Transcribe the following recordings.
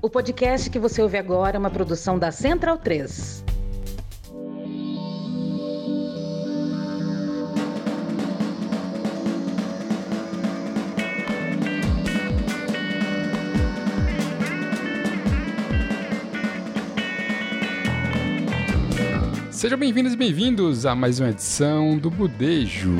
O podcast que você ouve agora é uma produção da Central 3. Sejam bem-vindos e bem-vindos a mais uma edição do Budejo.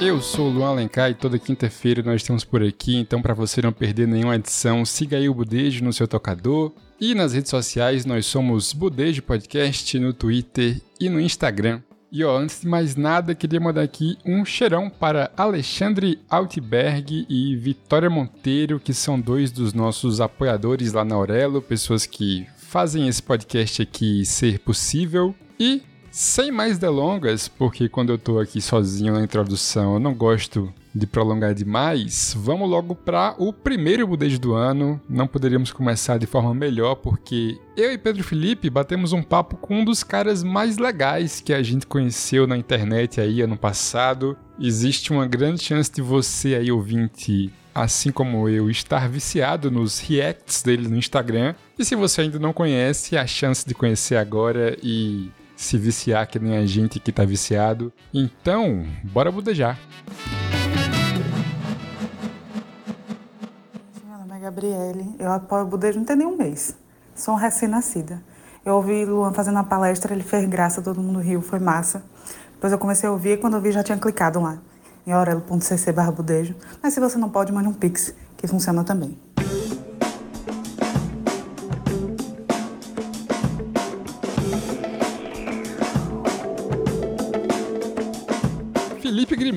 Eu sou o Luan Alencar e toda quinta-feira nós estamos por aqui, então para você não perder nenhuma edição, siga aí o Budejo no seu tocador. E nas redes sociais nós somos Budejo Podcast no Twitter e no Instagram. E ó, antes de mais nada, queria mandar aqui um cheirão para Alexandre Altberg e Vitória Monteiro, que são dois dos nossos apoiadores lá na Aurelo, pessoas que fazem esse podcast aqui ser possível. E sem mais delongas, porque quando eu tô aqui sozinho na introdução eu não gosto de prolongar demais, vamos logo para o primeiro budejo do ano. Não poderíamos começar de forma melhor, porque eu e Pedro Felipe batemos um papo com um dos caras mais legais que a gente conheceu na internet aí ano passado. Existe uma grande chance de você aí, ouvinte, assim como eu, estar viciado nos reacts dele no Instagram. E se você ainda não conhece, a chance de conhecer agora e se viciar que nem a gente que tá viciado. Então, bora budejar. Meu nome é Gabriele, eu apoio o budejo não tem nenhum mês. Sou recém-nascida. Eu ouvi Luan fazendo uma palestra, ele fez graça, todo mundo riu, foi massa. Depois eu comecei a ouvir e quando eu vi já tinha clicado lá em aurelo.cc barra budejo. Mas se você não pode, mande um pix, que funciona também.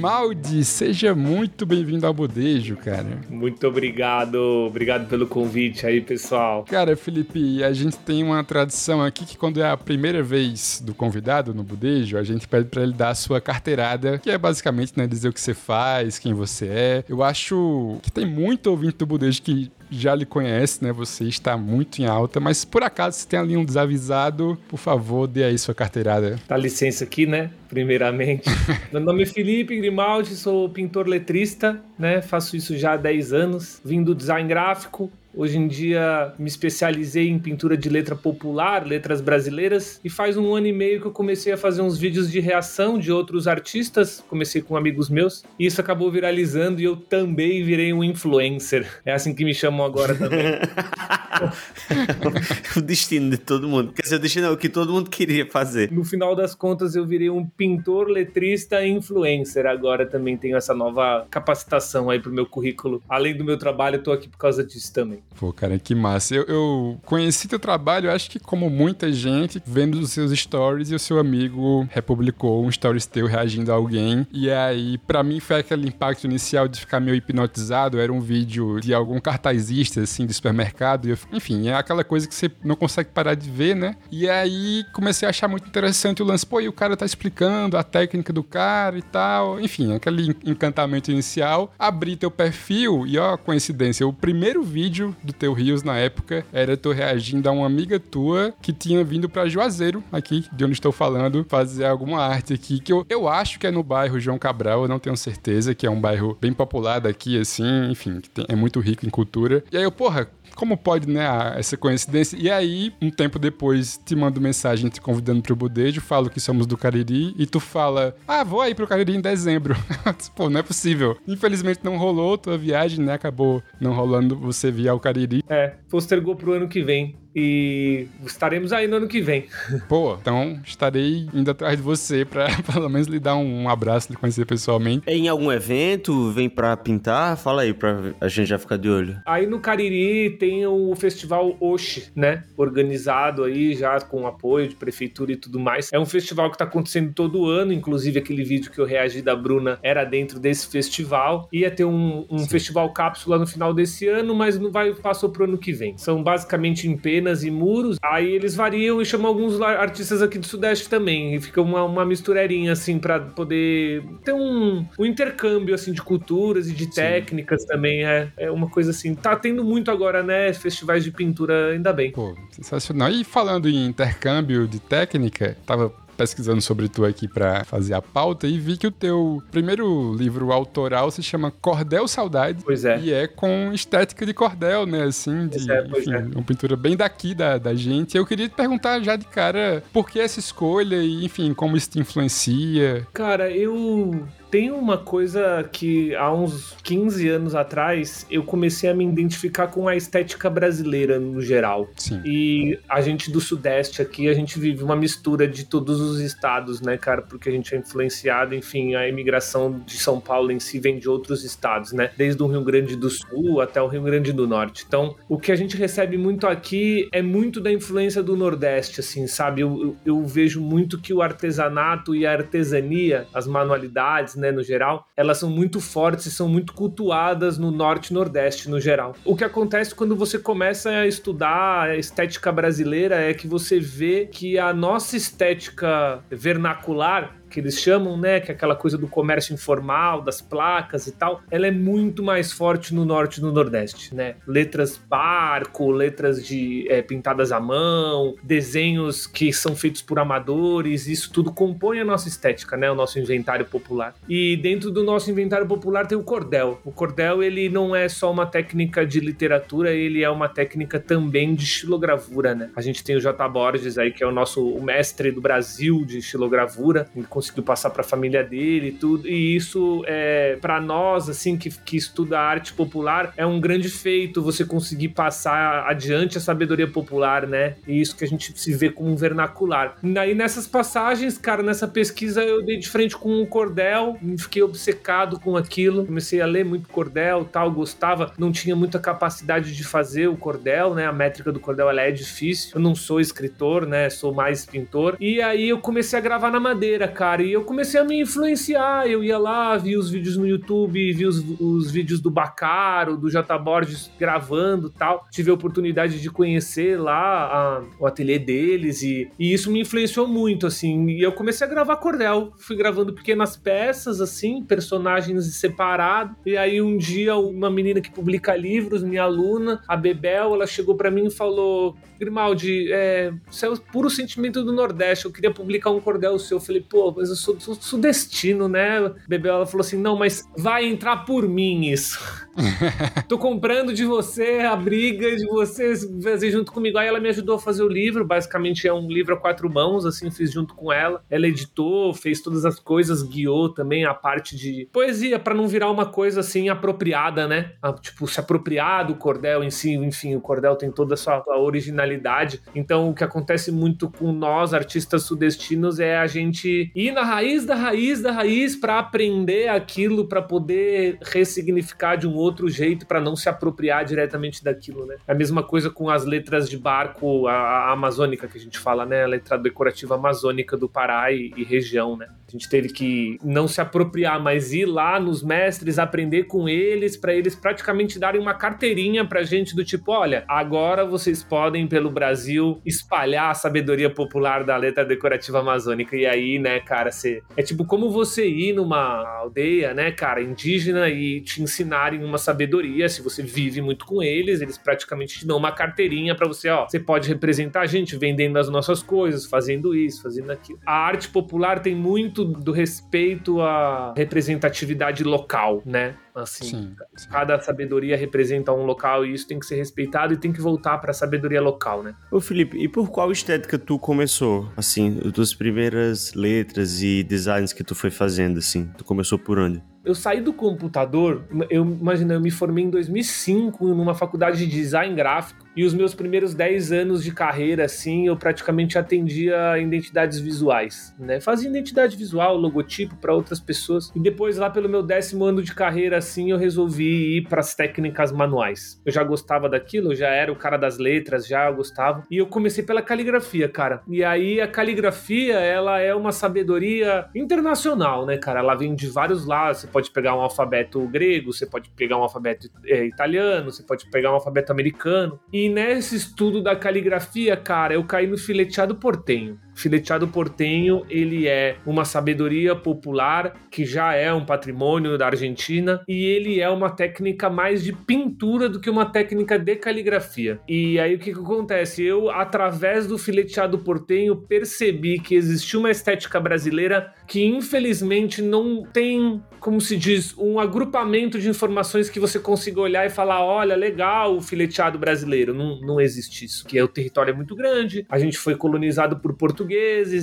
Grimaldi, seja muito bem-vindo ao Budejo, cara. Muito obrigado, obrigado pelo convite aí, pessoal. Cara, Felipe, a gente tem uma tradição aqui que quando é a primeira vez do convidado no Budejo, a gente pede para ele dar a sua carteirada, que é basicamente né, dizer o que você faz, quem você é. Eu acho que tem muito ouvinte do Budejo que já lhe conhece, né? Você está muito em alta, mas por acaso se tem ali um desavisado, por favor, dê aí sua carteirada. Dá licença aqui, né? Primeiramente. Meu nome é Felipe Grimaldi, sou pintor letrista, né? Faço isso já há 10 anos. Vim do design gráfico, Hoje em dia me especializei em pintura de letra popular, letras brasileiras, e faz um ano e meio que eu comecei a fazer uns vídeos de reação de outros artistas. Comecei com amigos meus, e isso acabou viralizando e eu também virei um influencer. É assim que me chamam agora também. o destino de todo mundo. Quer dizer, o destino é o que todo mundo queria fazer. No final das contas, eu virei um pintor, letrista e influencer. Agora também tenho essa nova capacitação aí pro meu currículo. Além do meu trabalho, eu tô aqui por causa disso também. Pô, cara, que massa. Eu, eu conheci teu trabalho, acho que como muita gente, vendo os seus stories e o seu amigo republicou um stories teu reagindo a alguém. E aí, para mim, foi aquele impacto inicial de ficar meio hipnotizado. Era um vídeo de algum cartazista, assim, de supermercado. Eu, enfim, é aquela coisa que você não consegue parar de ver, né? E aí, comecei a achar muito interessante o lance. Pô, e o cara tá explicando a técnica do cara e tal. Enfim, aquele encantamento inicial. Abri teu perfil e, ó, coincidência, o primeiro vídeo do teu Rios na época era tu reagindo a uma amiga tua que tinha vindo para Juazeiro, aqui, de onde estou falando, fazer alguma arte aqui, que eu, eu acho que é no bairro João Cabral, eu não tenho certeza, que é um bairro bem popular daqui, assim, enfim, que tem, é muito rico em cultura. E aí eu, porra, como pode, né, essa coincidência? E aí, um tempo depois, te mando mensagem te convidando pro budejo, falo que somos do Cariri, e tu fala, ah, vou aí pro Cariri em dezembro. Pô, não é possível. Infelizmente não rolou tua viagem, né, acabou não rolando você vir ao Cariri. É, postergou pro ano que vem. E estaremos aí no ano que vem. Pô, então estarei indo atrás de você pra pelo menos lhe dar um abraço, lhe conhecer pessoalmente. Em algum evento, vem pra pintar? Fala aí pra a gente já ficar de olho. Aí no Cariri tem o festival Oxe, né? Organizado aí já com apoio de prefeitura e tudo mais. É um festival que tá acontecendo todo ano, inclusive aquele vídeo que eu reagi da Bruna era dentro desse festival. Ia ter um, um festival cápsula no final desse ano, mas não vai passou pro ano que vem. São basicamente em penas e muros. Aí eles variam e chamam alguns artistas aqui do Sudeste também. E fica uma, uma misturerinha, assim, para poder ter um, um intercâmbio, assim, de culturas e de Sim. técnicas também. É, é uma coisa assim. Tá tendo muito agora, né? Festivais de pintura, ainda bem. Pô, sensacional. E falando em intercâmbio de técnica, tava pesquisando sobre tu aqui para fazer a pauta e vi que o teu primeiro livro autoral se chama Cordel Saudade. Pois é. E é com estética de cordel, né? Assim, de, é, enfim, é. uma pintura bem daqui da, da gente. Eu queria te perguntar já de cara por que essa escolha e, enfim, como isso te influencia. Cara, eu tenho uma coisa que há uns 15 anos atrás eu comecei a me identificar com a estética brasileira no geral. Sim. E a gente do Sudeste aqui, a gente vive uma mistura de todos os estados, né, cara? Porque a gente é influenciado, enfim, a imigração de São Paulo em si vem de outros estados, né? Desde o Rio Grande do Sul até o Rio Grande do Norte. Então, o que a gente recebe muito aqui é muito da influência do Nordeste, assim, sabe? Eu, eu, eu vejo muito que o artesanato e a artesania, as manualidades, né, no geral, elas são muito fortes e são muito cultuadas no Norte e Nordeste, no geral. O que acontece quando você começa a estudar a estética brasileira é que você vê que a nossa estética vernacular que eles chamam, né, que é aquela coisa do comércio informal, das placas e tal, ela é muito mais forte no norte e no nordeste, né? Letras barco, letras de é, pintadas à mão, desenhos que são feitos por amadores, isso tudo compõe a nossa estética, né, o nosso inventário popular. E dentro do nosso inventário popular tem o cordel. O cordel ele não é só uma técnica de literatura, ele é uma técnica também de estilogravura, né? A gente tem o J. Borges aí que é o nosso o mestre do Brasil de estilogravura, ele conseguiu passar para a família dele e tudo. E isso é para nós assim que, que estuda arte popular é um grande feito você conseguir passar adiante a sabedoria popular, né? E isso que a gente se vê como um vernacular. E aí nessas passagens, cara, nessa pesquisa eu dei de frente com um cordel, fiquei obcecado com aquilo, comecei a ler muito cordel, tal, gostava, não tinha muita capacidade de fazer o cordel, né? A métrica do cordel ela é difícil. Eu não sou escritor, né? Sou mais pintor. E aí eu comecei a gravar na madeira, cara, e eu comecei a me influenciar. Eu ia lá, vi os vídeos no YouTube, vi os, os vídeos do Bacaro, do J. Borges gravando tal. Tive a oportunidade de conhecer lá a- o ateliê deles e, e isso me influenciou muito, assim. E eu comecei a gravar cordel. Fui gravando pequenas peças, assim, personagens separados. E aí um dia uma menina que publica livros, minha aluna, a Bebel, ela chegou pra mim e falou: Grimaldi, é, isso é o puro sentimento do Nordeste. Eu queria publicar um cordel seu. Eu falei, pô, sou sudestino, né? Bebel, ela falou assim: não, mas vai entrar por mim isso. Tô comprando de você a briga de você fazer junto comigo. Aí ela me ajudou a fazer o livro. Basicamente é um livro a quatro mãos, assim, fiz junto com ela. Ela editou, fez todas as coisas, guiou também a parte de poesia, pra não virar uma coisa assim apropriada, né? Ah, Tipo, se apropriar do cordel em si. Enfim, o cordel tem toda a sua a originalidade. Então, o que acontece muito com nós, artistas sudestinos, é a gente ir na raiz da raiz da raiz pra aprender aquilo, pra poder ressignificar de um outro jeito, pra não se apropriar diretamente daquilo, né? É a mesma coisa com as letras de barco, a, a amazônica que a gente fala, né? A letra decorativa amazônica do Pará e, e região, né? A gente teve que não se apropriar, mas ir lá nos mestres, aprender com eles, pra eles praticamente darem uma carteirinha pra gente do tipo, olha, agora vocês podem pelo Brasil espalhar a sabedoria popular da letra decorativa amazônica. E aí, né, cara, você é tipo como você ir numa aldeia, né, cara, indígena e te ensinarem uma sabedoria, se você vive muito com eles, eles praticamente te dão uma carteirinha pra você, ó, você pode representar a gente vendendo as nossas coisas, fazendo isso, fazendo aquilo. A arte popular tem muito do respeito à representatividade local, né? Assim, Sim, sim. cada sabedoria representa um local e isso tem que ser respeitado e tem que voltar pra sabedoria local, né? Ô Felipe, e por qual estética tu começou? Assim, as tuas primeiras letras e designs que tu foi fazendo, assim? Tu começou por onde? Eu saí do computador, eu imagina, eu me formei em 2005 numa faculdade de design gráfico e os meus primeiros 10 anos de carreira, assim, eu praticamente atendia identidades visuais, né? Fazia identidade visual, logotipo para outras pessoas e depois lá pelo meu décimo ano de carreira, assim, eu resolvi ir para as técnicas manuais. Eu já gostava daquilo, eu já era o cara das letras, já gostava e eu comecei pela caligrafia, cara. E aí a caligrafia, ela é uma sabedoria internacional, né, cara? Ela vem de vários lados. Você pode pegar um alfabeto grego, você pode pegar um alfabeto é, italiano, você pode pegar um alfabeto americano. E nesse estudo da caligrafia, cara, eu caí no fileteado portenho. Fileteado portenho, ele é uma sabedoria popular que já é um patrimônio da Argentina e ele é uma técnica mais de pintura do que uma técnica de caligrafia. E aí o que, que acontece? Eu, através do fileteado portenho, percebi que existia uma estética brasileira que infelizmente não tem, como se diz, um agrupamento de informações que você consiga olhar e falar: olha, legal o fileteado brasileiro. Não, não existe isso, que é o território é muito grande, a gente foi colonizado por portugueses,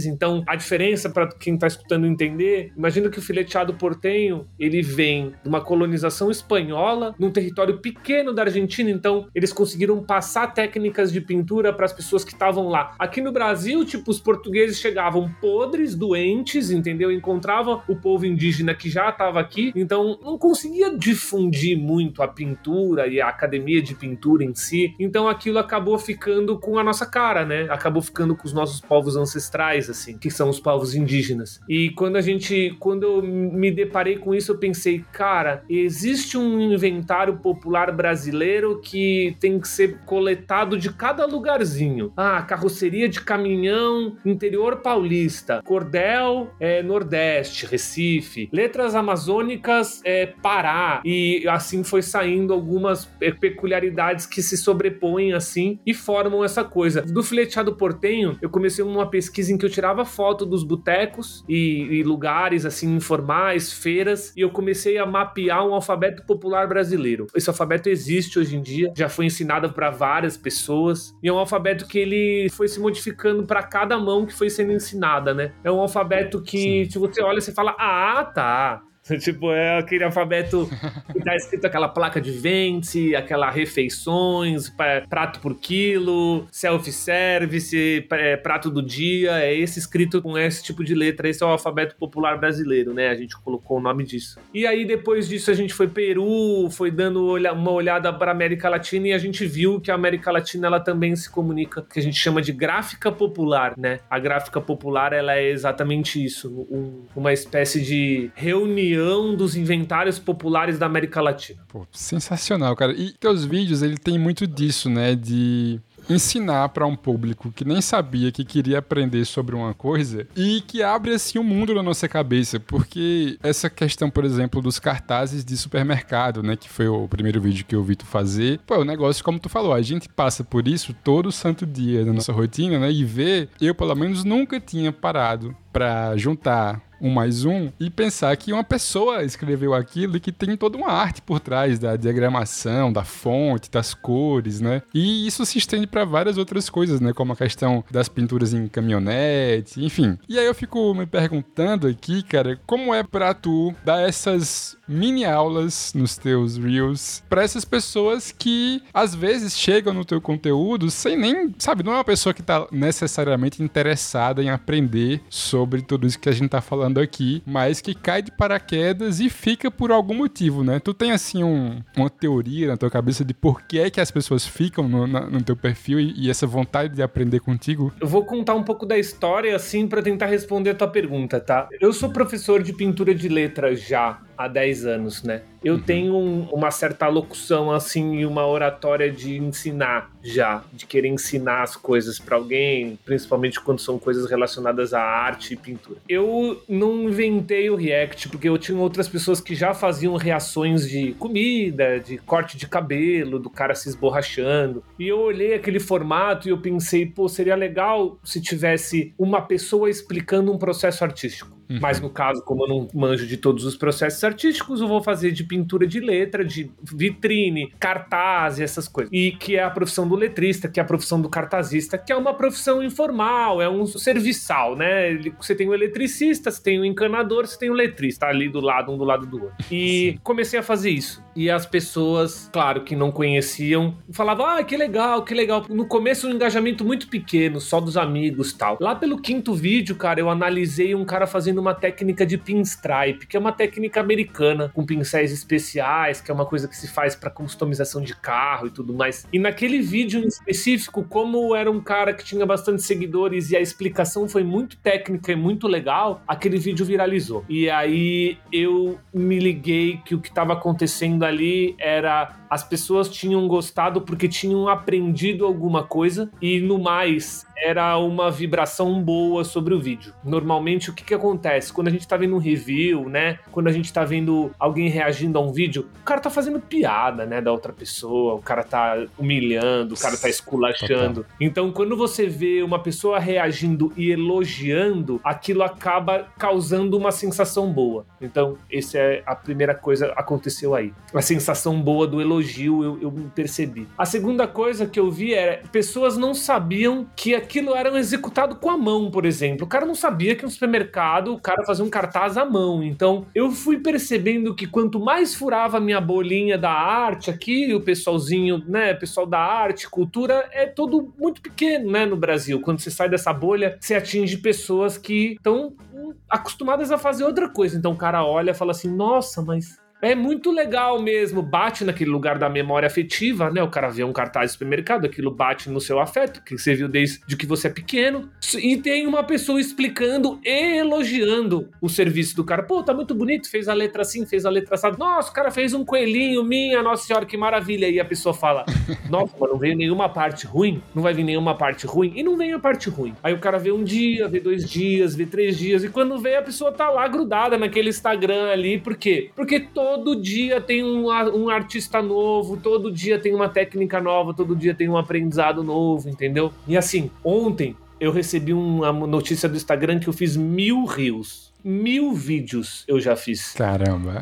então a diferença para quem está escutando entender, imagina que o fileteado portenho ele vem de uma colonização espanhola num território pequeno da Argentina, então eles conseguiram passar técnicas de pintura para as pessoas que estavam lá. Aqui no Brasil, tipo, os portugueses chegavam podres, doentes, entendeu? entendeu? Encontrava o povo indígena que já estava aqui, então não conseguia difundir muito a pintura e a academia de pintura em si. Então aquilo acabou ficando com a nossa cara, né? Acabou ficando com os nossos povos ancestrais, assim, que são os povos indígenas. E quando a gente, quando eu me deparei com isso, eu pensei, cara, existe um inventário popular brasileiro que tem que ser coletado de cada lugarzinho. Ah, carroceria de caminhão, interior paulista, cordel, é, Nordeste, Recife, letras amazônicas é, Pará, e assim foi saindo algumas é, peculiaridades que se sobrepõem assim e formam essa coisa. Do fileteado portenho, eu comecei uma pesquisa em que eu tirava foto dos botecos e, e lugares assim informais, feiras, e eu comecei a mapear um alfabeto popular brasileiro. Esse alfabeto existe hoje em dia, já foi ensinado para várias pessoas, e é um alfabeto que ele foi se modificando para cada mão que foi sendo ensinada, né? É um alfabeto que se você olha, você fala, ah, tá. Tipo, é aquele alfabeto que tá escrito aquela placa de vente, aquela refeições, prato por quilo, self-service, prato do dia. É esse escrito com esse tipo de letra. Esse é o alfabeto popular brasileiro, né? A gente colocou o nome disso. E aí, depois disso, a gente foi Peru, foi dando uma olhada para América Latina e a gente viu que a América Latina ela também se comunica, que a gente chama de gráfica popular, né? A gráfica popular ela é exatamente isso, um, uma espécie de reunião reunião dos inventários populares da América Latina. Pô, sensacional, cara. E teus vídeos, ele tem muito disso, né? De ensinar para um público que nem sabia que queria aprender sobre uma coisa e que abre assim um mundo na nossa cabeça, porque essa questão, por exemplo, dos cartazes de supermercado, né, que foi o primeiro vídeo que eu vi tu fazer, pô, é um negócio como tu falou, a gente passa por isso todo santo dia na nossa rotina, né, e ver, eu pelo menos nunca tinha parado para juntar um mais um e pensar que uma pessoa escreveu aquilo e que tem toda uma arte por trás da diagramação, da fonte, das cores, né? E isso se estende para várias outras coisas, né? Como a questão das pinturas em caminhonete, enfim. E aí eu fico me perguntando aqui, cara, como é para tu dar essas mini aulas nos teus reels para essas pessoas que às vezes chegam no teu conteúdo sem nem, sabe, não é uma pessoa que tá necessariamente interessada em aprender sobre tudo isso que a gente tá falando aqui, mas que cai de paraquedas e fica por algum motivo, né? Tu tem assim um, uma teoria na tua cabeça de por que é que as pessoas ficam no, na, no teu perfil e, e, essa vontade de aprender contigo? Eu vou contar um pouco da história assim para tentar responder a tua pergunta, tá? Eu sou professor de pintura de letra já há 10 anos, né? Eu uhum. tenho um, uma certa locução assim e uma oratória de ensinar já, de querer ensinar as coisas para alguém, principalmente quando são coisas relacionadas à arte e pintura. Eu não inventei o React porque eu tinha outras pessoas que já faziam reações de comida, de corte de cabelo, do cara se esborrachando. E eu olhei aquele formato e eu pensei, pô, seria legal se tivesse uma pessoa explicando um processo artístico. Uhum. Mas no caso, como eu não manjo de todos os processos artísticos, eu vou fazer de pintura de letra, de vitrine, cartaz e essas coisas. E que é a profissão do letrista, que é a profissão do cartazista, que é uma profissão informal, é um serviçal, né? Você tem o eletricista, você tem o encanador, você tem o letrista ali do lado, um do lado do outro. E comecei a fazer isso. E as pessoas, claro, que não conheciam, falavam: ah, que legal, que legal. No começo, um engajamento muito pequeno, só dos amigos tal. Lá pelo quinto vídeo, cara, eu analisei um cara fazendo uma técnica de pinstripe, que é uma técnica americana, com pincéis especiais, que é uma coisa que se faz para customização de carro e tudo mais. E naquele vídeo em específico, como era um cara que tinha bastante seguidores e a explicação foi muito técnica e muito legal, aquele vídeo viralizou. E aí eu me liguei que o que estava acontecendo ali era as pessoas tinham gostado porque tinham aprendido alguma coisa e no mais era uma vibração boa sobre o vídeo. Normalmente, o que que acontece? Quando a gente tá vendo um review, né? Quando a gente tá vendo alguém reagindo a um vídeo, o cara tá fazendo piada, né, da outra pessoa, o cara tá humilhando, o cara tá esculachando. Então, quando você vê uma pessoa reagindo e elogiando, aquilo acaba causando uma sensação boa. Então, essa é a primeira coisa que aconteceu aí. A sensação boa do elogio eu, eu percebi. A segunda coisa que eu vi era pessoas não sabiam que aquilo era executado com a mão, por exemplo. O cara não sabia que no supermercado o cara fazia um cartaz à mão. Então, eu fui percebendo que quanto mais furava a minha bolinha da arte aqui, o pessoalzinho, né, pessoal da arte, cultura, é todo muito pequeno, né, no Brasil. Quando você sai dessa bolha, você atinge pessoas que estão acostumadas a fazer outra coisa. Então o cara olha e fala assim: nossa, mas é muito legal mesmo, bate naquele lugar da memória afetiva, né? O cara vê um cartaz de supermercado, aquilo bate no seu afeto, que você viu desde que você é pequeno. E tem uma pessoa explicando e elogiando o serviço do cara. Pô, tá muito bonito, fez a letra assim, fez a letra assim. Nossa, o cara fez um coelhinho, minha nossa senhora, que maravilha. E a pessoa fala: Nossa, mas não veio nenhuma parte ruim, não vai vir nenhuma parte ruim. E não vem a parte ruim. Aí o cara vê um dia, vê dois dias, vê três dias. E quando vê, a pessoa tá lá grudada naquele Instagram ali. Por quê? Porque todo todo dia tem um, um artista novo, todo dia tem uma técnica nova, todo dia tem um aprendizado novo, entendeu? E assim, ontem eu recebi uma notícia do Instagram que eu fiz mil rios. Mil vídeos eu já fiz. Caramba.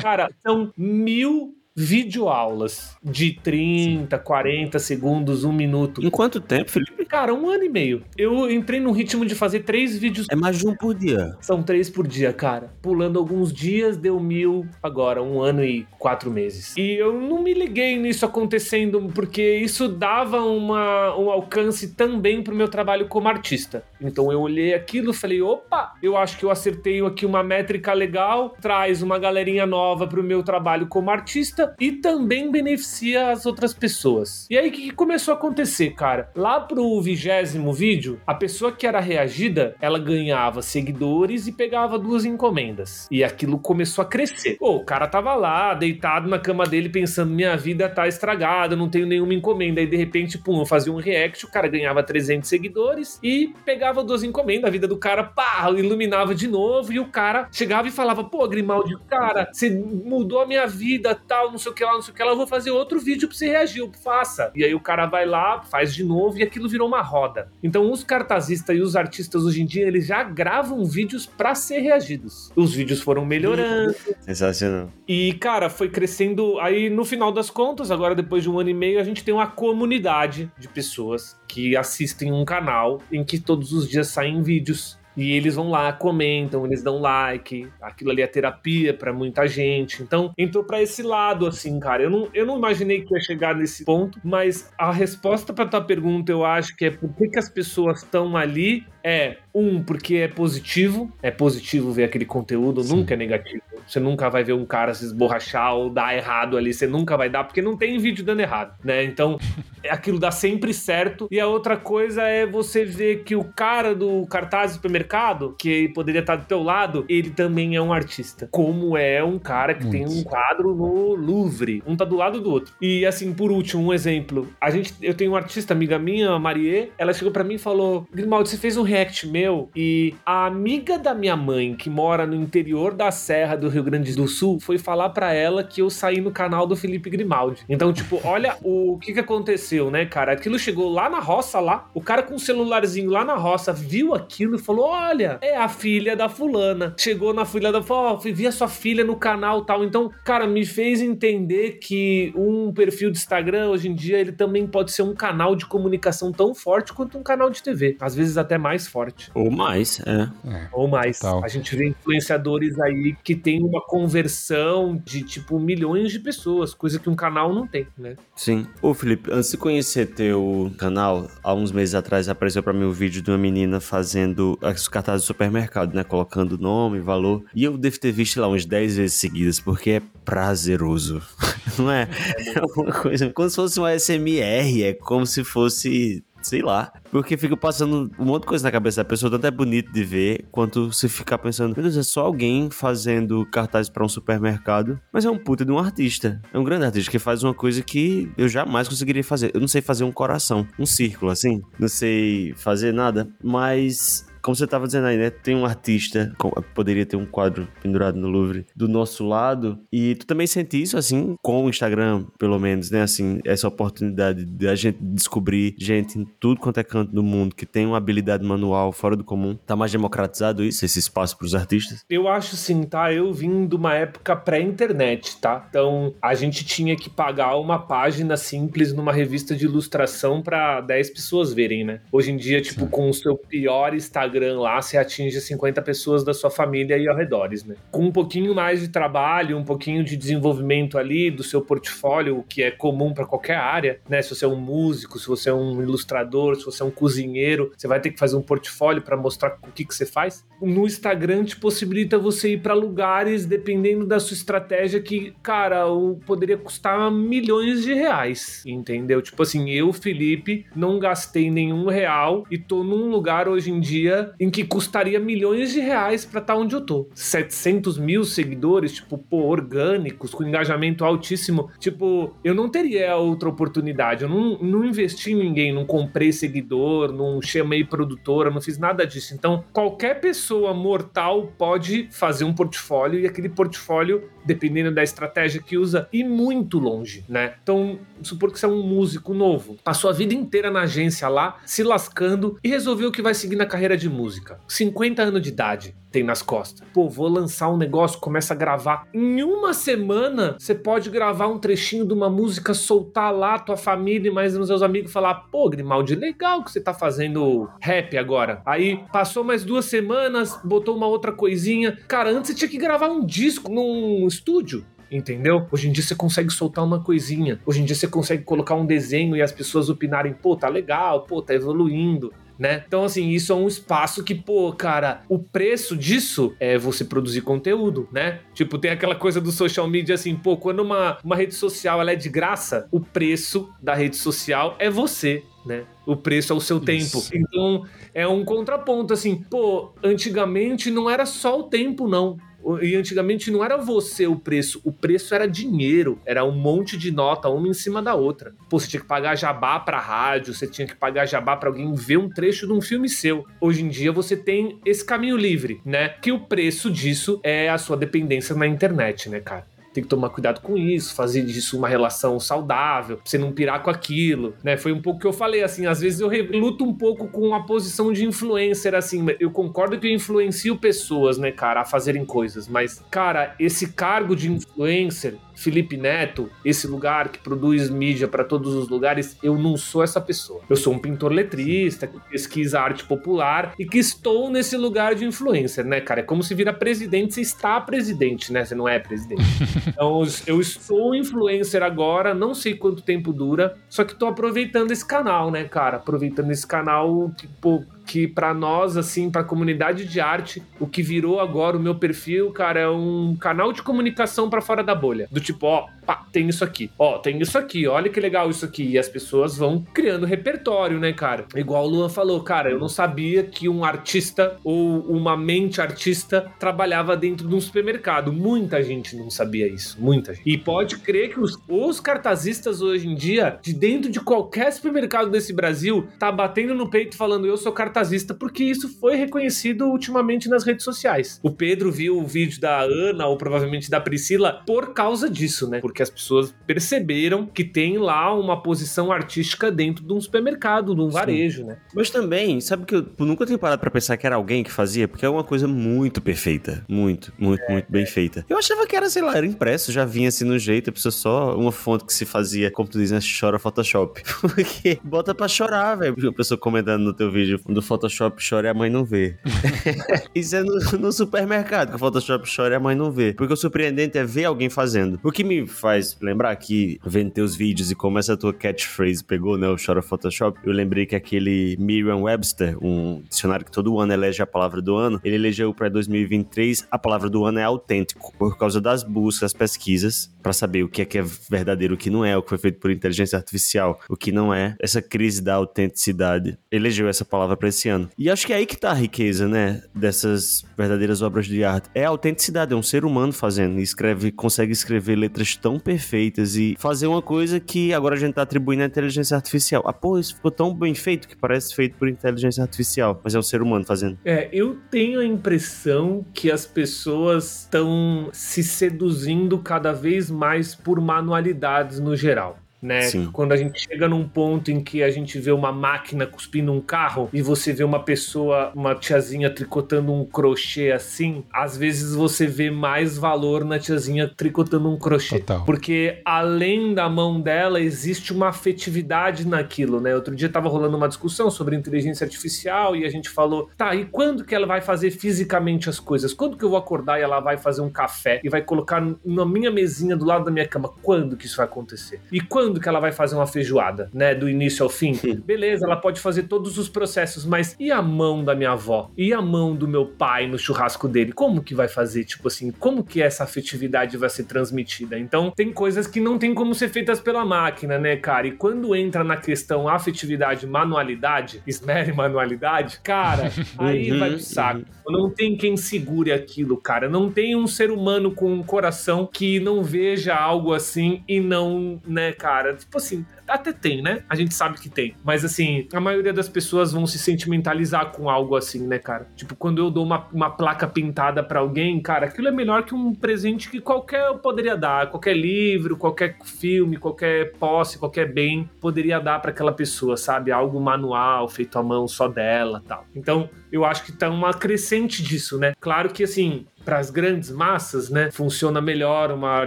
Cara, são mil videoaulas de 30, Sim. 40 segundos, um minuto. Em quanto tempo, Felipe? Cara, um ano e meio. Eu entrei no ritmo de fazer três vídeos. É mais de um por dia. São três por dia, cara. Pulando alguns dias, deu mil. Agora, um ano e quatro meses. E eu não me liguei nisso acontecendo, porque isso dava uma, um alcance também pro meu trabalho como artista. Então eu olhei aquilo e falei: opa, eu acho que eu acertei aqui uma métrica legal, traz uma galerinha nova pro meu trabalho como artista e também beneficia as outras pessoas. E aí o que, começou a acontecer, cara? Lá pro vigésimo vídeo, a pessoa que era reagida, ela ganhava seguidores e pegava duas encomendas. E aquilo começou a crescer. Pô, o cara tava lá, deitado na cama dele, pensando: minha vida tá estragada, não tenho nenhuma encomenda. Aí de repente, pum, eu fazia um react, o cara ganhava 300 seguidores e pegava duas encomendas. A vida do cara, pá, iluminava de novo. E o cara chegava e falava: pô, Grimaldi, cara, você mudou a minha vida, tal, não sei o que lá, não sei o que lá, eu vou fazer outro vídeo pra você reagir, faça. E aí o cara vai lá, faz de novo e aquilo virou uma roda. Então os cartazistas e os artistas hoje em dia, eles já gravam vídeos para ser reagidos. Os vídeos foram melhorando. Sensacional. E, cara, foi crescendo. Aí no final das contas, agora depois de um ano e meio, a gente tem uma comunidade de pessoas que assistem um canal em que todos os dias saem vídeos e eles vão lá, comentam, eles dão like. Aquilo ali é terapia para muita gente. Então, entrou para esse lado, assim, cara. Eu não, eu não imaginei que ia chegar nesse ponto, mas a resposta para tua pergunta, eu acho que é por que, que as pessoas estão ali é um, porque é positivo, é positivo ver aquele conteúdo, Sim. nunca é negativo. Você nunca vai ver um cara se esborrachar ou dar errado ali, você nunca vai dar, porque não tem vídeo dando errado, né? Então, aquilo dá sempre certo. E a outra coisa é você ver que o cara do cartaz do supermercado, que poderia estar do teu lado, ele também é um artista. Como é um cara que Muito. tem um quadro no Louvre. Um tá do lado do outro. E assim, por último, um exemplo. A gente, eu tenho uma artista amiga minha, a Marie, ela chegou para mim e falou: Grimaldi, você fez um react meu e a amiga da minha mãe, que mora no interior da Serra do Rio Grande do Sul, foi falar para ela que eu saí no canal do Felipe Grimaldi. Então, tipo, olha o que que aconteceu, né, cara? Aquilo chegou lá na roça, lá, o cara com um celularzinho lá na roça viu aquilo e falou: Olha, é a filha da fulana. Chegou na filha da. Ó, oh, vi a sua filha no canal tal. Então, cara, me fez entender que um perfil de Instagram hoje em dia ele também pode ser um canal de comunicação tão forte quanto um canal de TV. Às vezes até mais forte. Ou mais, é. é Ou mais. Total. A gente vê influenciadores aí que tem uma conversão de tipo milhões de pessoas, coisa que um canal não tem, né? Sim. Ô, Felipe, antes de conhecer teu canal, há uns meses atrás apareceu para mim um vídeo de uma menina fazendo os cartazes do supermercado, né? Colocando nome, valor. E eu devo ter visto lá uns 10 vezes seguidas, porque é prazeroso. não é? É uma coisa. Como se fosse um SMR, é como se fosse sei lá. Porque fica passando um monte de coisa na cabeça da pessoa, tanto é bonito de ver, quanto se ficar pensando, meu Deus, é só alguém fazendo cartaz para um supermercado, mas é um puta de um artista. É um grande artista que faz uma coisa que eu jamais conseguiria fazer. Eu não sei fazer um coração, um círculo assim, não sei fazer nada, mas como você estava dizendo aí, né? Tem um artista, poderia ter um quadro pendurado no Louvre do nosso lado. E tu também sente isso, assim, com o Instagram, pelo menos, né? Assim, essa oportunidade de a gente descobrir gente em tudo quanto é canto do mundo que tem uma habilidade manual fora do comum. Tá mais democratizado isso, esse espaço para os artistas? Eu acho sim, tá? Eu vim de uma época pré-internet, tá? Então a gente tinha que pagar uma página simples numa revista de ilustração para 10 pessoas verem, né? Hoje em dia, tipo, sim. com o seu pior Instagram Instagram lá, você atinge 50 pessoas da sua família e arredores, né? Com um pouquinho mais de trabalho, um pouquinho de desenvolvimento ali do seu portfólio, que é comum para qualquer área, né? Se você é um músico, se você é um ilustrador, se você é um cozinheiro, você vai ter que fazer um portfólio para mostrar o que, que você faz. No Instagram te possibilita você ir para lugares, dependendo da sua estratégia, que, cara, poderia custar milhões de reais, entendeu? Tipo assim, eu, Felipe, não gastei nenhum real e tô num lugar hoje em dia em que custaria milhões de reais para estar tá onde eu tô. 700 mil seguidores, tipo, pô, orgânicos, com engajamento altíssimo. Tipo, eu não teria outra oportunidade. Eu não, não investi em ninguém, não comprei seguidor, não chamei produtora, não fiz nada disso. Então, qualquer pessoa mortal pode fazer um portfólio e aquele portfólio, dependendo da estratégia que usa, ir muito longe, né? Então, supor que você é um músico novo, passou a vida inteira na agência lá, se lascando e resolveu que vai seguir na carreira de música. 50 anos de idade tem nas costas. Pô, vou lançar um negócio, começa a gravar. Em uma semana, você pode gravar um trechinho de uma música, soltar lá tua família e mais uns seus amigos falar: pô, Grimaldi, legal que você tá fazendo rap agora. Aí passou mais duas semanas, botou uma outra coisinha. Cara, antes você tinha que gravar um disco num estúdio entendeu? Hoje em dia você consegue soltar uma coisinha. Hoje em dia você consegue colocar um desenho e as pessoas opinarem, pô, tá legal, pô, tá evoluindo né? Então, assim, isso é um espaço que, pô, cara, o preço disso é você produzir conteúdo, né? Tipo, tem aquela coisa do social media assim, pô, quando uma, uma rede social ela é de graça, o preço da rede social é você. Né? O preço é o seu tempo. Então, é um contraponto assim, pô, antigamente não era só o tempo não. E antigamente não era você o preço, o preço era dinheiro, era um monte de nota, uma em cima da outra. Pô, você tinha que pagar jabá pra rádio, você tinha que pagar jabá pra alguém ver um trecho de um filme seu. Hoje em dia você tem esse caminho livre, né? Que o preço disso é a sua dependência na internet, né, cara? Tem que tomar cuidado com isso, fazer disso uma relação saudável, pra você não pirar com aquilo, né? Foi um pouco que eu falei, assim, às vezes eu luto um pouco com a posição de influencer, assim, eu concordo que eu influencio pessoas, né, cara, a fazerem coisas, mas, cara, esse cargo de influencer Felipe Neto, esse lugar que produz mídia para todos os lugares, eu não sou essa pessoa. Eu sou um pintor letrista que pesquisa arte popular e que estou nesse lugar de influencer, né, cara? É como se vira presidente, você está presidente, né? Você não é presidente. então, eu estou influencer agora, não sei quanto tempo dura, só que estou aproveitando esse canal, né, cara? Aproveitando esse canal, tipo, que para nós, assim, para a comunidade de arte, o que virou agora o meu perfil, cara, é um canal de comunicação para fora da bolha. Do tipo, ó, pá, tem isso aqui, ó, tem isso aqui, olha que legal isso aqui. E as pessoas vão criando repertório, né, cara? Igual o Luan falou, cara, eu não sabia que um artista ou uma mente artista trabalhava dentro de um supermercado. Muita gente não sabia isso, muita gente. E pode crer que os, os cartazistas hoje em dia, de dentro de qualquer supermercado desse Brasil, tá batendo no peito falando, eu sou cartazista porque isso foi reconhecido ultimamente nas redes sociais. O Pedro viu o vídeo da Ana, ou provavelmente da Priscila, por causa disso, né? Porque as pessoas perceberam que tem lá uma posição artística dentro de um supermercado, de um varejo, Sim. né? Mas também, sabe que eu nunca tinha parado pra pensar que era alguém que fazia, porque é uma coisa muito perfeita. Muito, muito, é, muito bem é. feita. Eu achava que era, sei lá, era impresso, já vinha assim no jeito, a pessoa só uma fonte que se fazia, como tu diz, né? Chora Photoshop. porque bota pra chorar, velho. A pessoa comentando no teu vídeo do Photoshop chora e a mãe não vê. Isso é no, no, supermercado que o Photoshop chora e a mãe não vê. Porque o surpreendente é ver alguém fazendo. O que me faz lembrar que, vendo teus vídeos e como essa tua catchphrase pegou, né, o Chora Photoshop, eu lembrei que aquele Merriam-Webster, um dicionário que todo ano elege a palavra do ano, ele elegeu para 2023 a palavra do ano é autêntico, por causa das buscas, pesquisas, para saber o que é que é verdadeiro, o que não é, o que foi feito por inteligência artificial, o que não é. Essa crise da autenticidade elegeu essa palavra para esse ano. E acho que é aí que tá a riqueza, né, dessas verdadeiras obras de arte. É a autenticidade, é um ser humano fazendo, escreve, consegue escrever letras tão perfeitas e fazer uma coisa que agora a gente tá atribuindo à inteligência artificial. Ah, pô, isso ficou tão bem feito que parece feito por inteligência artificial, mas é um ser humano fazendo. É, eu tenho a impressão que as pessoas estão se seduzindo cada vez mais por manualidades no geral né? Sim. Quando a gente chega num ponto em que a gente vê uma máquina cuspindo um carro e você vê uma pessoa, uma tiazinha tricotando um crochê assim, às vezes você vê mais valor na tiazinha tricotando um crochê. Total. Porque além da mão dela existe uma afetividade naquilo, né? Outro dia tava rolando uma discussão sobre inteligência artificial e a gente falou, tá, e quando que ela vai fazer fisicamente as coisas? Quando que eu vou acordar e ela vai fazer um café e vai colocar na minha mesinha do lado da minha cama? Quando que isso vai acontecer? E quando quando que ela vai fazer uma feijoada, né? Do início ao fim. Beleza, ela pode fazer todos os processos, mas e a mão da minha avó? E a mão do meu pai no churrasco dele? Como que vai fazer? Tipo assim, como que essa afetividade vai ser transmitida? Então, tem coisas que não tem como ser feitas pela máquina, né, cara? E quando entra na questão afetividade, manualidade, esmere manualidade, cara, aí uhum, vai pro saco. Não tem quem segure aquilo, cara. Não tem um ser humano com um coração que não veja algo assim e não, né, cara. Tipo assim, até tem, né? A gente sabe que tem. Mas assim, a maioria das pessoas vão se sentimentalizar com algo assim, né, cara? Tipo, quando eu dou uma, uma placa pintada para alguém, cara, aquilo é melhor que um presente que qualquer poderia dar. Qualquer livro, qualquer filme, qualquer posse, qualquer bem poderia dar para aquela pessoa, sabe? Algo manual, feito à mão só dela tal. Então, eu acho que tá uma crescente disso, né? Claro que assim, para as grandes massas, né, funciona melhor uma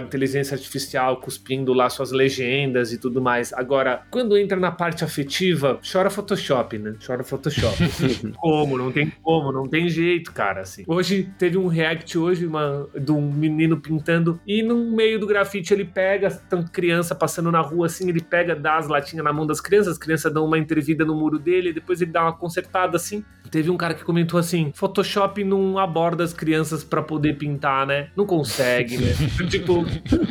inteligência artificial cuspindo lá suas legendas e tudo mais. Agora, quando entra na parte afetiva, chora Photoshop, né? Chora Photoshop. como? Não tem como, não tem jeito, cara, assim. Hoje teve um react hoje uma, de um menino pintando e no meio do grafite ele pega, tanto criança passando na rua assim, ele pega, dá as latinhas na mão das crianças, as crianças dão uma intervida no muro dele, depois ele dá uma consertada assim. Teve um cara que comentou assim: Photoshop não aborda as crianças para poder pintar, né? Não consegue, né? tipo,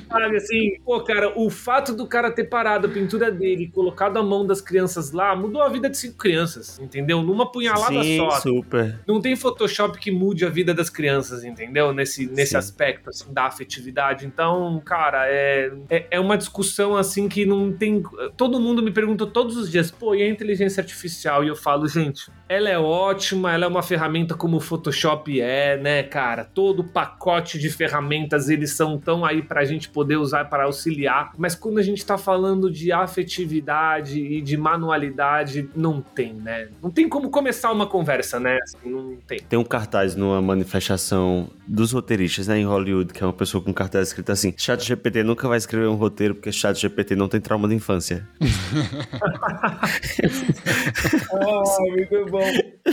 sabe assim, pô, cara, o fato do cara ter parado a pintura dele e colocado a mão das crianças lá mudou a vida de cinco crianças, entendeu? Numa punhalada Sim, só. super. Não tem Photoshop que mude a vida das crianças, entendeu? Nesse, nesse aspecto, assim, da afetividade. Então, cara, é, é, é uma discussão, assim, que não tem... Todo mundo me pergunta todos os dias, pô, e a inteligência artificial? E eu falo, gente, ela é ótima, ela é uma ferramenta como o Photoshop é, né, cara? Todo pacote de ferramentas eles são tão aí pra gente poder usar para auxiliar, mas quando a gente tá falando de afetividade e de manualidade, não tem, né? Não tem como começar uma conversa, né? Assim, não tem. Tem um cartaz numa manifestação dos roteiristas, né, em Hollywood, que é uma pessoa com cartaz escrito assim: Chat GPT nunca vai escrever um roteiro porque Chat GPT não tem trauma de infância. oh, muito bom.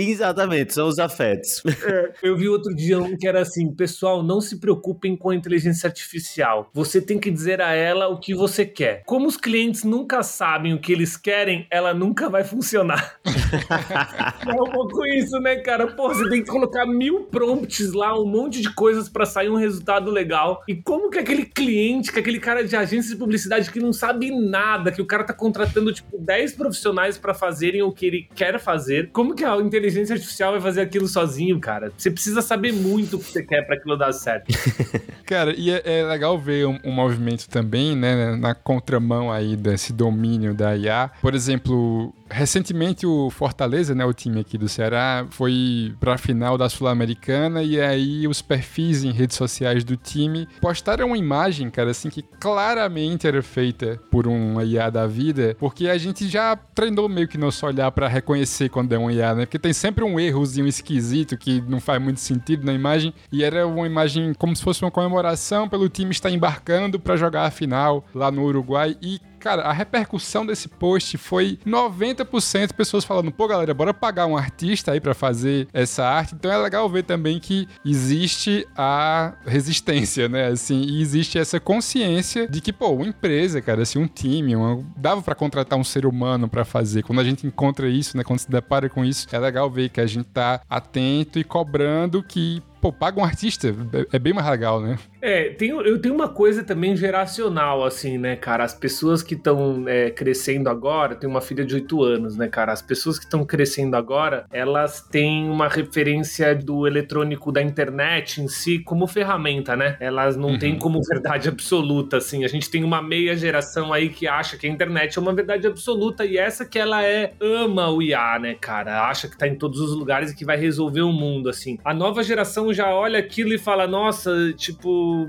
Exatamente, são os afetos. É, eu vi outro dia um que era assim: pessoal, não se preocupem com a inteligência artificial. Você tem que dizer a ela o que você quer. Como os clientes nunca sabem o que eles querem, ela nunca vai funcionar. é um pouco isso, né, cara? Pô, você tem que colocar mil prompts lá, um monte de coisas para sair um resultado legal. E como que aquele cliente, que aquele cara de agência de publicidade que não sabe nada, que o cara tá contratando tipo 10 profissionais para fazerem o que ele quer fazer, como que a inteligência inteligência artificial vai fazer aquilo sozinho, cara. Você precisa saber muito o que você quer para aquilo dar certo. cara, e é, é legal ver um, um, movimento também, né, na contramão aí desse domínio da IA. Por exemplo, recentemente o Fortaleza, né, o time aqui do Ceará, foi para a final da Sul-Americana e aí os perfis em redes sociais do time postaram uma imagem, cara, assim que claramente era feita por um IA da vida, porque a gente já treinou meio que nosso olhar para reconhecer quando é um IA, né? Porque tem sempre um errozinho esquisito que não faz muito sentido na imagem e era uma imagem como se fosse uma comemoração pelo time estar embarcando para jogar a final lá no Uruguai e cara, a repercussão desse post foi 90% pessoas falando, pô, galera, bora pagar um artista aí para fazer essa arte. Então é legal ver também que existe a resistência, né? Assim, e existe essa consciência de que, pô, uma empresa, cara, assim, um time, uma... dava para contratar um ser humano para fazer. Quando a gente encontra isso, né, quando se depara com isso, é legal ver que a gente tá atento e cobrando que pô, paga um artista, é, é bem mais legal, né? É, tenho, eu tenho uma coisa também geracional, assim, né, cara? As pessoas que estão é, crescendo agora, tem uma filha de 8 anos, né, cara? As pessoas que estão crescendo agora, elas têm uma referência do eletrônico da internet em si como ferramenta, né? Elas não uhum. têm como verdade absoluta, assim. A gente tem uma meia geração aí que acha que a internet é uma verdade absoluta e essa que ela é, ama o IA, né, cara? Acha que tá em todos os lugares e que vai resolver o mundo, assim. A nova geração já olha aquilo e fala, nossa, tipo,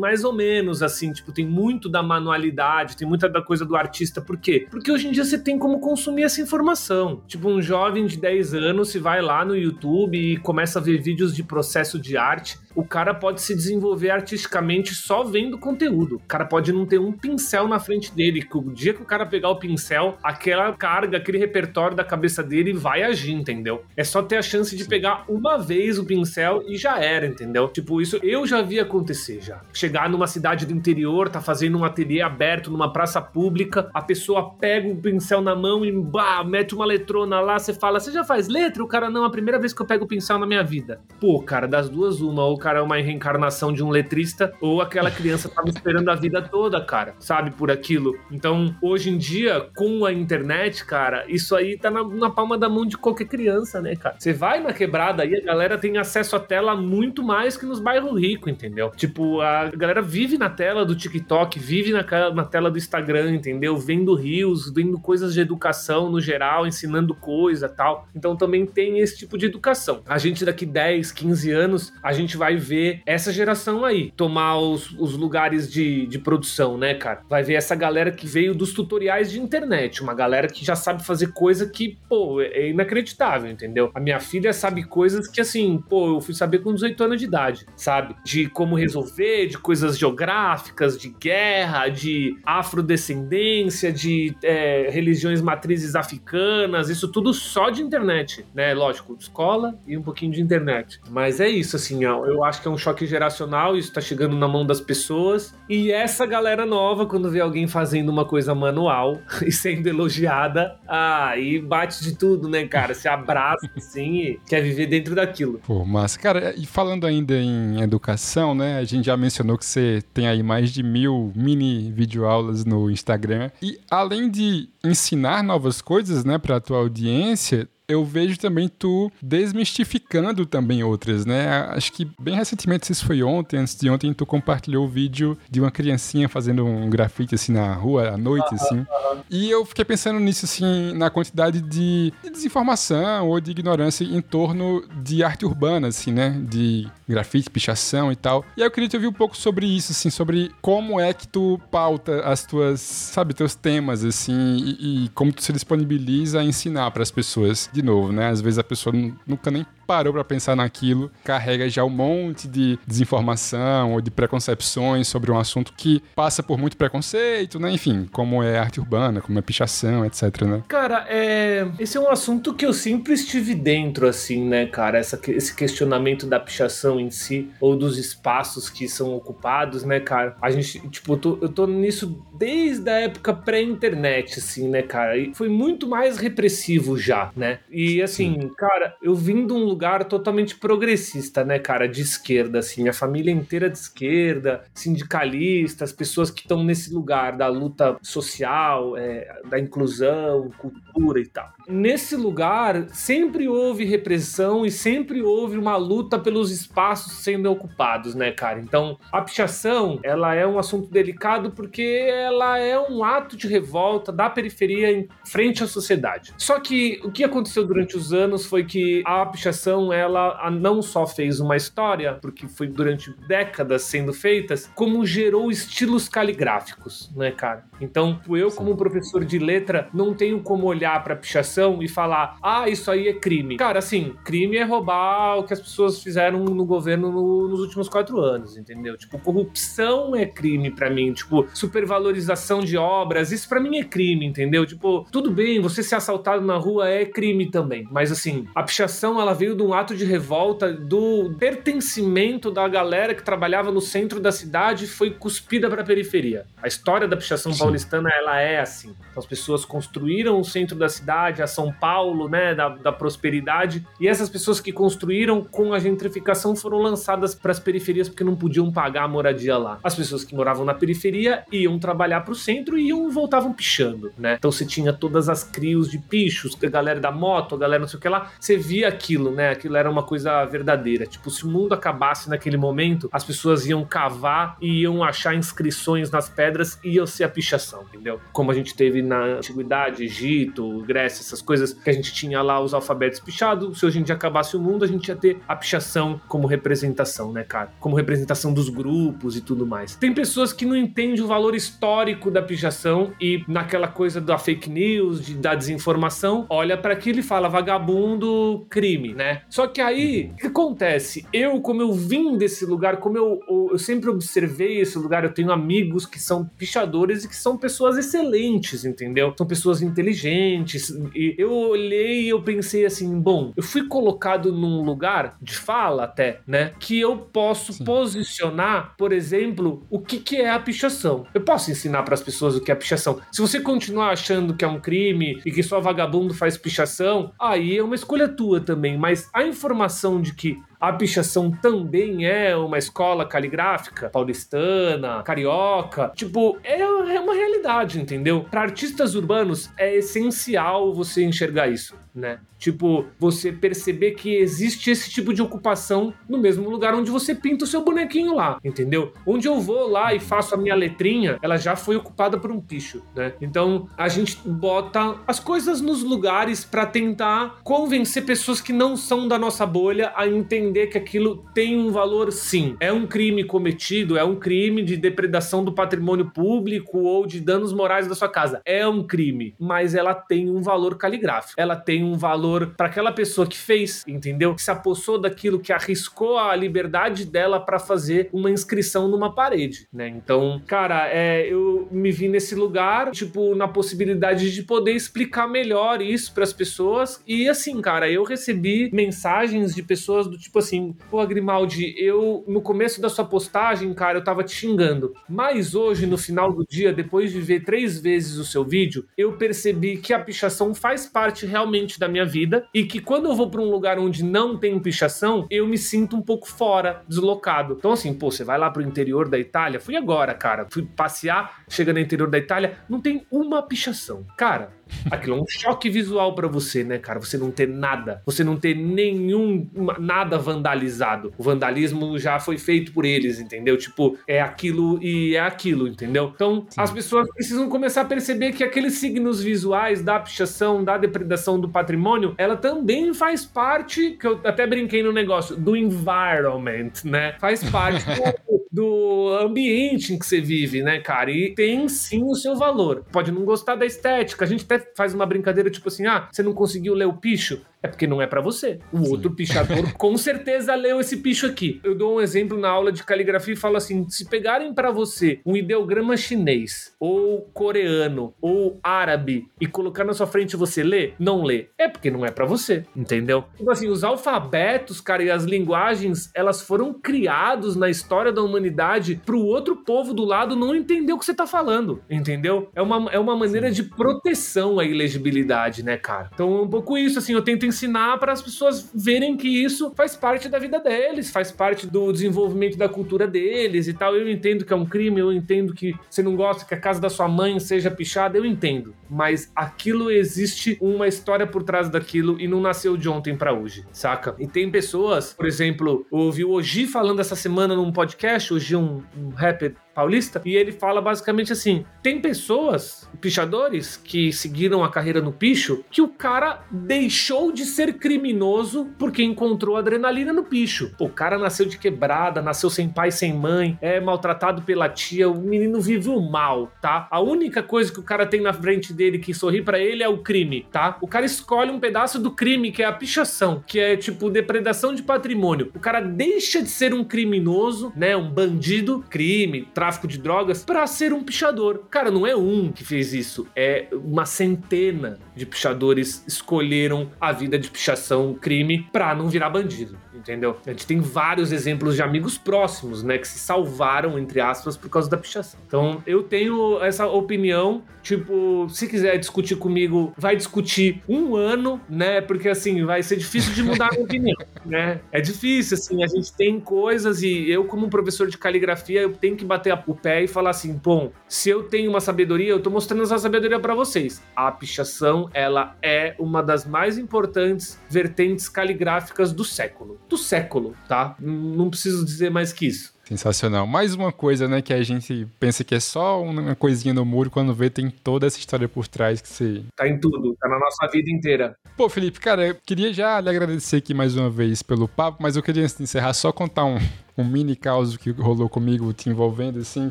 mais ou menos assim, tipo, tem muito da manualidade, tem muita da coisa do artista. Por quê? Porque hoje em dia você tem como consumir essa informação. Tipo, um jovem de 10 anos se vai lá no YouTube e começa a ver vídeos de processo de arte o cara pode se desenvolver artisticamente só vendo conteúdo. O cara pode não ter um pincel na frente dele, que o dia que o cara pegar o pincel, aquela carga, aquele repertório da cabeça dele vai agir, entendeu? É só ter a chance de pegar uma vez o pincel e já era, entendeu? Tipo, isso eu já vi acontecer já. Chegar numa cidade do interior, tá fazendo um ateliê aberto numa praça pública, a pessoa pega o pincel na mão e bah, mete uma letrona lá, você fala, você já faz letra? O cara, não, a primeira vez que eu pego o pincel na minha vida. Pô, cara, das duas, uma, ou cara é uma reencarnação de um letrista, ou aquela criança tava esperando a vida toda, cara, sabe, por aquilo. Então, hoje em dia, com a internet, cara, isso aí tá na, na palma da mão de qualquer criança, né, cara? Você vai na quebrada aí, a galera tem acesso à tela muito mais que nos bairros ricos, entendeu? Tipo, a galera vive na tela do TikTok, vive na, na tela do Instagram, entendeu? Vendo rios, vendo coisas de educação no geral, ensinando coisa tal. Então também tem esse tipo de educação. A gente daqui 10, 15 anos, a gente vai vai ver essa geração aí tomar os, os lugares de, de produção, né, cara? Vai ver essa galera que veio dos tutoriais de internet, uma galera que já sabe fazer coisa que, pô, é inacreditável, entendeu? A minha filha sabe coisas que, assim, pô, eu fui saber com 18 anos de idade, sabe? De como resolver, de coisas geográficas, de guerra, de afrodescendência, de é, religiões matrizes africanas, isso tudo só de internet, né? Lógico, escola e um pouquinho de internet. Mas é isso, assim, eu eu acho que é um choque geracional, isso tá chegando na mão das pessoas. E essa galera nova, quando vê alguém fazendo uma coisa manual e sendo elogiada, aí ah, bate de tudo, né, cara? Se abraça assim e quer viver dentro daquilo. Pô, mas, cara, e falando ainda em educação, né? A gente já mencionou que você tem aí mais de mil mini videoaulas no Instagram. E além de ensinar novas coisas, né, pra tua audiência, eu vejo também tu desmistificando também outras, né? Acho que bem recentemente, se isso foi ontem, antes de ontem, tu compartilhou o vídeo de uma criancinha fazendo um grafite assim na rua à noite, assim. E eu fiquei pensando nisso, assim, na quantidade de, de desinformação ou de ignorância em torno de arte urbana, assim, né? De grafite, pichação e tal. E aí eu queria te ouvir um pouco sobre isso, assim, sobre como é que tu pauta as tuas, sabe, teus temas, assim, e, e como tu se disponibiliza a ensinar para as pessoas. De novo, né? Às vezes a pessoa nunca nem parou para pensar naquilo, carrega já um monte de desinformação ou de preconcepções sobre um assunto que passa por muito preconceito, né? Enfim, como é arte urbana, como é pichação, etc, né? Cara, é... esse é um assunto que eu sempre estive dentro, assim, né, cara? Essa, esse questionamento da pichação em si, ou dos espaços que são ocupados, né, cara? A gente, tipo, eu tô, eu tô nisso desde a época pré-internet, assim, né, cara? E foi muito mais repressivo já, né? E, assim, Sim. cara, eu vim de um lugar lugar totalmente progressista, né, cara, de esquerda, assim, minha família inteira de esquerda, sindicalistas, pessoas que estão nesse lugar da luta social, é, da inclusão, cultura e tal. Nesse lugar sempre houve repressão e sempre houve uma luta pelos espaços sendo ocupados, né, cara? Então, a pichação, ela é um assunto delicado porque ela é um ato de revolta da periferia em frente à sociedade. Só que o que aconteceu durante os anos foi que a pichação pichação, ela não só fez uma história, porque foi durante décadas sendo feitas, como gerou estilos caligráficos, né, cara? Então, eu, como professor de letra, não tenho como olhar pra pichação e falar, ah, isso aí é crime. Cara, assim, crime é roubar o que as pessoas fizeram no governo no, nos últimos quatro anos, entendeu? Tipo, corrupção é crime para mim, tipo, supervalorização de obras, isso para mim é crime, entendeu? Tipo, tudo bem, você ser assaltado na rua é crime também, mas assim, a pichação ela veio de um ato de revolta do pertencimento da galera que trabalhava no centro da cidade foi cuspida para a periferia. A história da pichação Sim. paulistana ela é assim. Então, as pessoas construíram o centro da cidade, a São Paulo, né, da, da prosperidade, e essas pessoas que construíram com a gentrificação foram lançadas para as periferias porque não podiam pagar a moradia lá. As pessoas que moravam na periferia iam trabalhar para o centro e iam voltavam pichando, né? Então você tinha todas as crios de pichos, a galera da moto, a galera não sei o que lá, você via aquilo, né? Aquilo era uma coisa verdadeira. Tipo, se o mundo acabasse naquele momento, as pessoas iam cavar e iam achar inscrições nas pedras e iam ser a pichação, entendeu? Como a gente teve na antiguidade, Egito, Grécia, essas coisas que a gente tinha lá os alfabetos pichados, se hoje em dia acabasse o mundo, a gente ia ter a pichação como representação, né, cara? Como representação dos grupos e tudo mais. Tem pessoas que não entendem o valor histórico da pichação e naquela coisa da fake news, de, da desinformação, olha para aquilo e fala vagabundo, crime, né? Só que aí, o que acontece? Eu, como eu vim desse lugar, como eu, eu, eu sempre observei esse lugar, eu tenho amigos que são pichadores e que são pessoas excelentes, entendeu? São pessoas inteligentes. E eu olhei e eu pensei assim, bom, eu fui colocado num lugar de fala até, né? Que eu posso Sim. posicionar, por exemplo, o que, que é a pichação. Eu posso ensinar para as pessoas o que é a pichação. Se você continuar achando que é um crime e que só vagabundo faz pichação, aí é uma escolha tua também. Mas a informação de que a pichação também é uma escola caligráfica paulistana, carioca. Tipo, é, é uma realidade, entendeu? Para artistas urbanos é essencial você enxergar isso, né? Tipo, você perceber que existe esse tipo de ocupação no mesmo lugar onde você pinta o seu bonequinho lá, entendeu? Onde eu vou lá e faço a minha letrinha, ela já foi ocupada por um picho, né? Então, a gente bota as coisas nos lugares para tentar convencer pessoas que não são da nossa bolha a entender entender que aquilo tem um valor sim. É um crime cometido, é um crime de depredação do patrimônio público ou de danos morais da sua casa. É um crime, mas ela tem um valor caligráfico. Ela tem um valor para aquela pessoa que fez, entendeu? Que se apossou daquilo, que arriscou a liberdade dela para fazer uma inscrição numa parede, né? Então, cara, é, eu me vi nesse lugar, tipo, na possibilidade de poder explicar melhor isso para as pessoas. E assim, cara, eu recebi mensagens de pessoas do tipo assim, pô, Grimaldi, eu no começo da sua postagem, cara, eu tava te xingando. Mas hoje, no final do dia, depois de ver três vezes o seu vídeo, eu percebi que a pichação faz parte realmente da minha vida e que quando eu vou para um lugar onde não tem pichação, eu me sinto um pouco fora, deslocado. Então, assim, pô, você vai lá pro interior da Itália, fui agora, cara, fui passear, chega no interior da Itália, não tem uma pichação. Cara, Aquilo é um choque visual para você, né, cara? Você não ter nada, você não ter nenhum nada vandalizado. O vandalismo já foi feito por eles, entendeu? Tipo, é aquilo e é aquilo, entendeu? Então, Sim. as pessoas precisam começar a perceber que aqueles signos visuais da pichação, da depredação do patrimônio, ela também faz parte, que eu até brinquei no negócio, do environment, né? Faz parte do, do ambiente em que você vive, né, cara? E tem sim o seu valor. Pode não gostar da estética, a gente até faz uma brincadeira tipo assim: ah, você não conseguiu ler o picho? É porque não é para você. O Sim. outro pichador com certeza leu esse picho aqui. Eu dou um exemplo na aula de caligrafia e falo assim: se pegarem para você um ideograma chinês, ou coreano, ou árabe e colocar na sua frente você lê, não lê. É porque não é para você, entendeu? Tipo assim, os alfabetos, cara, e as linguagens, elas foram criados na história da humanidade pro outro povo do lado não entender o que você tá falando, entendeu? É uma, é uma maneira de proteção à ilegibilidade, né, cara? Então é um pouco isso, assim, eu tento ensinar para as pessoas verem que isso faz parte da vida deles, faz parte do desenvolvimento da cultura deles e tal. Eu entendo que é um crime, eu entendo que você não gosta que a casa da sua mãe seja pichada, eu entendo. Mas aquilo existe uma história por trás daquilo e não nasceu de ontem para hoje, saca? E tem pessoas, por exemplo, ouvi o Oji falando essa semana num podcast, Oji é um, um rapper Paulista, e ele fala basicamente assim: tem pessoas, pichadores, que seguiram a carreira no picho, que o cara deixou de ser criminoso porque encontrou adrenalina no picho. O cara nasceu de quebrada, nasceu sem pai, sem mãe, é maltratado pela tia, o menino vive o mal, tá? A única coisa que o cara tem na frente dele que sorri para ele é o crime, tá? O cara escolhe um pedaço do crime, que é a pichação, que é tipo depredação de patrimônio. O cara deixa de ser um criminoso, né? Um bandido, crime, de drogas, para ser um pichador. Cara, não é um que fez isso, é uma centena de pichadores escolheram a vida de pichação, crime, pra não virar bandido entendeu? A gente tem vários exemplos de amigos próximos, né, que se salvaram, entre aspas, por causa da pichação. Então, eu tenho essa opinião, tipo, se quiser discutir comigo, vai discutir um ano, né, porque, assim, vai ser difícil de mudar a opinião, né? É difícil, assim, a gente tem coisas e eu, como professor de caligrafia, eu tenho que bater o pé e falar assim, bom, se eu tenho uma sabedoria, eu tô mostrando essa sabedoria para vocês. A pichação, ela é uma das mais importantes vertentes caligráficas do século do século, tá? Não preciso dizer mais que isso. Sensacional. Mais uma coisa, né, que a gente pensa que é só uma coisinha no muro, quando vê tem toda essa história por trás que você... Tá em tudo, tá na nossa vida inteira. Pô, Felipe, cara, eu queria já lhe agradecer aqui mais uma vez pelo papo, mas eu queria, antes de encerrar, só contar um, um mini caos que rolou comigo te envolvendo, assim,